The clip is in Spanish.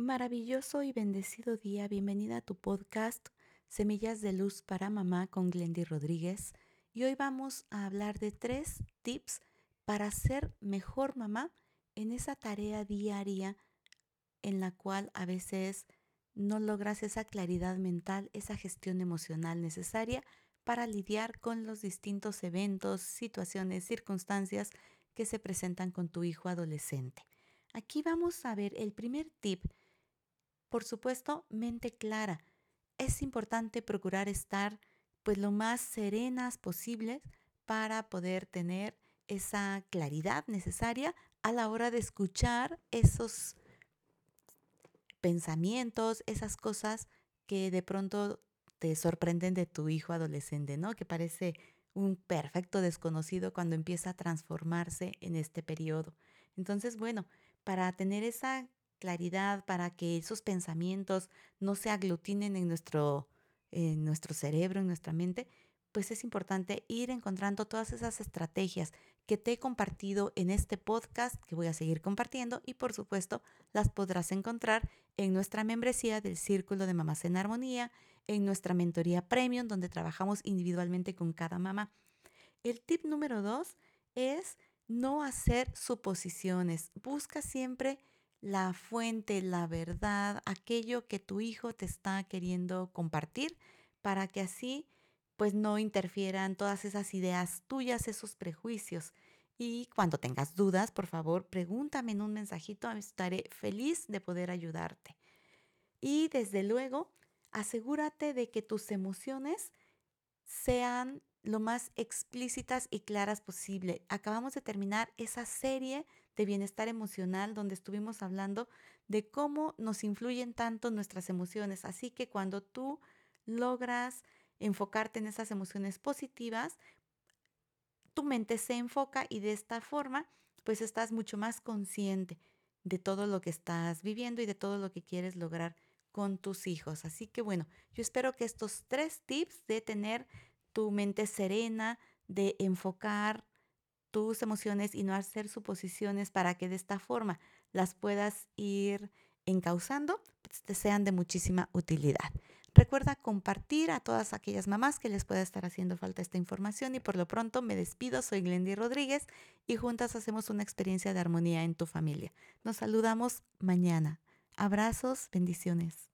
Maravilloso y bendecido día. Bienvenida a tu podcast Semillas de Luz para Mamá con Glendy Rodríguez. Y hoy vamos a hablar de tres tips para ser mejor mamá en esa tarea diaria en la cual a veces no logras esa claridad mental, esa gestión emocional necesaria para lidiar con los distintos eventos, situaciones, circunstancias que se presentan con tu hijo adolescente. Aquí vamos a ver el primer tip por supuesto, mente clara. Es importante procurar estar pues lo más serenas posibles para poder tener esa claridad necesaria a la hora de escuchar esos pensamientos, esas cosas que de pronto te sorprenden de tu hijo adolescente, ¿no? Que parece un perfecto desconocido cuando empieza a transformarse en este periodo. Entonces, bueno, para tener esa claridad, para que esos pensamientos no se aglutinen en nuestro, en nuestro cerebro, en nuestra mente, pues es importante ir encontrando todas esas estrategias que te he compartido en este podcast que voy a seguir compartiendo y por supuesto las podrás encontrar en nuestra membresía del Círculo de Mamás en Armonía, en nuestra mentoría premium donde trabajamos individualmente con cada mamá. El tip número dos es no hacer suposiciones. Busca siempre la fuente, la verdad, aquello que tu hijo te está queriendo compartir para que así pues no interfieran todas esas ideas tuyas, esos prejuicios. Y cuando tengas dudas, por favor, pregúntame en un mensajito, estaré feliz de poder ayudarte. Y desde luego, asegúrate de que tus emociones sean lo más explícitas y claras posible. Acabamos de terminar esa serie de bienestar emocional, donde estuvimos hablando de cómo nos influyen tanto nuestras emociones. Así que cuando tú logras enfocarte en esas emociones positivas, tu mente se enfoca y de esta forma, pues estás mucho más consciente de todo lo que estás viviendo y de todo lo que quieres lograr con tus hijos. Así que bueno, yo espero que estos tres tips de tener tu mente serena, de enfocar tus emociones y no hacer suposiciones para que de esta forma las puedas ir encauzando, pues te sean de muchísima utilidad. Recuerda compartir a todas aquellas mamás que les pueda estar haciendo falta esta información y por lo pronto me despido, soy Glendy Rodríguez y juntas hacemos una experiencia de armonía en tu familia. Nos saludamos mañana. Abrazos, bendiciones.